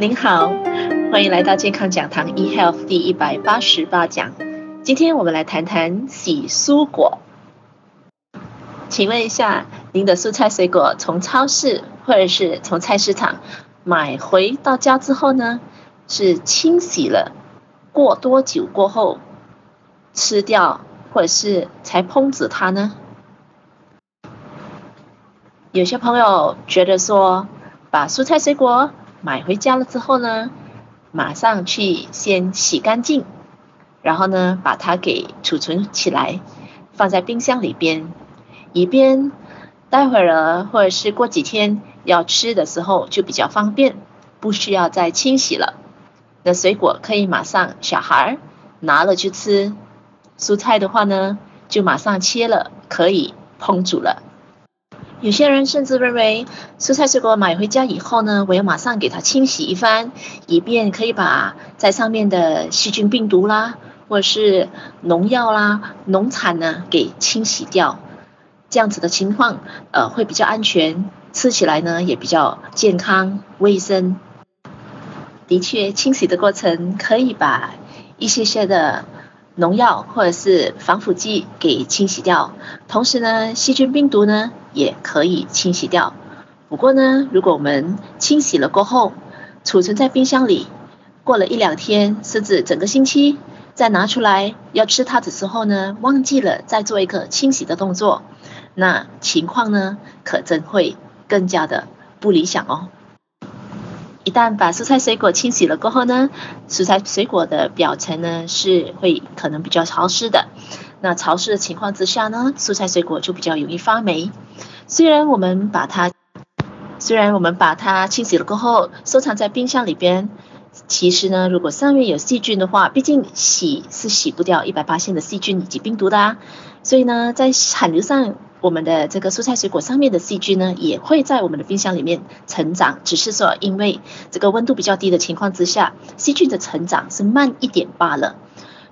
您好，欢迎来到健康讲堂 eHealth 第一百八十八讲。今天我们来谈谈洗蔬果。请问一下，您的蔬菜水果从超市或者是从菜市场买回到家之后呢，是清洗了过多久过后吃掉，或者是才烹煮它呢？有些朋友觉得说，把蔬菜水果买回家了之后呢，马上去先洗干净，然后呢，把它给储存起来，放在冰箱里边，以便待会儿或者是过几天要吃的时候就比较方便，不需要再清洗了。那水果可以马上小孩拿了去吃，蔬菜的话呢，就马上切了，可以烹煮了。有些人甚至认为，蔬菜水果买回家以后呢，我要马上给它清洗一番，以便可以把在上面的细菌、病毒啦，或者是农药啦、农残呢给清洗掉。这样子的情况，呃，会比较安全，吃起来呢也比较健康、卫生。的确，清洗的过程可以把一些些的。农药或者是防腐剂给清洗掉，同时呢，细菌病毒呢也可以清洗掉。不过呢，如果我们清洗了过后，储存在冰箱里，过了一两天，甚至整个星期，再拿出来要吃它的时候呢，忘记了再做一个清洗的动作，那情况呢，可真会更加的不理想哦。一旦把蔬菜水果清洗了过后呢，蔬菜水果的表层呢是会可能比较潮湿的。那潮湿的情况之下呢，蔬菜水果就比较容易发霉。虽然我们把它，虽然我们把它清洗了过后收藏在冰箱里边，其实呢，如果上面有细菌的话，毕竟洗是洗不掉一百八十的细菌以及病毒的啊。所以呢，在产流上。我们的这个蔬菜水果上面的细菌呢，也会在我们的冰箱里面成长，只是说因为这个温度比较低的情况之下，细菌的成长是慢一点罢了。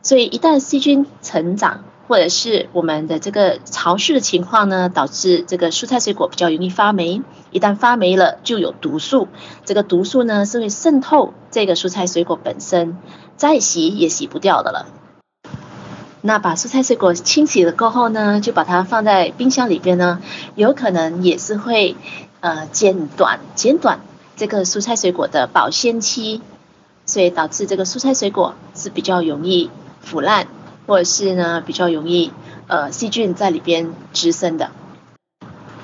所以一旦细菌成长，或者是我们的这个潮湿的情况呢，导致这个蔬菜水果比较容易发霉。一旦发霉了，就有毒素，这个毒素呢是会渗透这个蔬菜水果本身，再洗也洗不掉的了。那把蔬菜水果清洗了过后呢，就把它放在冰箱里边呢，有可能也是会呃减短减短这个蔬菜水果的保鲜期，所以导致这个蔬菜水果是比较容易腐烂，或者是呢比较容易呃细菌在里边滋生的。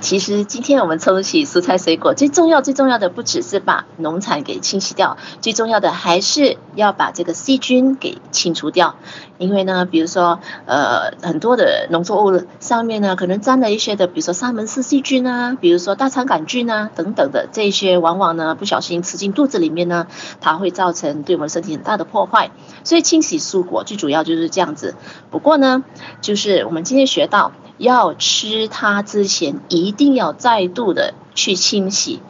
其实今天我们冲洗蔬菜水果，最重要最重要的不只是把农残给清洗掉，最重要的还是要把这个细菌给清除掉。因为呢，比如说呃很多的农作物上面呢，可能沾了一些的，比如说沙门氏细菌啊，比如说大肠杆菌啊等等的这些，往往呢不小心吃进肚子里面呢，它会造成对我们身体很大的破坏。所以清洗蔬果最主要就是这样子。不过呢，就是我们今天学到。要吃它之前，一定要再度的去清洗，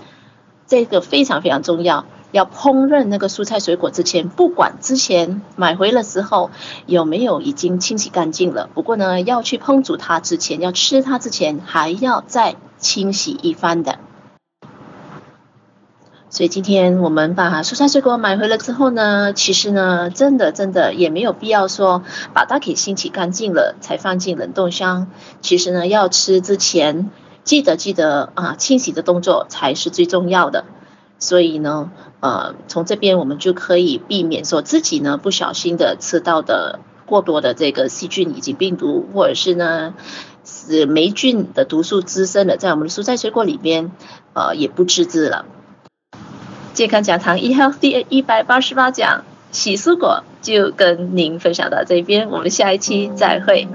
这个非常非常重要。要烹饪那个蔬菜水果之前，不管之前买回来之后有没有已经清洗干净了，不过呢，要去烹煮它之前，要吃它之前，还要再清洗一番的。所以今天我们把蔬菜水果买回来之后呢，其实呢，真的真的也没有必要说把它给清洗干净了才放进冷冻箱。其实呢，要吃之前记得记得啊，清洗的动作才是最重要的。所以呢，呃，从这边我们就可以避免说自己呢不小心的吃到的过多的这个细菌以及病毒，或者是呢是霉菌的毒素滋生了在我们的蔬菜水果里边，呃，也不自知了。健康讲堂一 health 第一百八十八讲，洗蔬果就跟您分享到这边，我们下一期再会。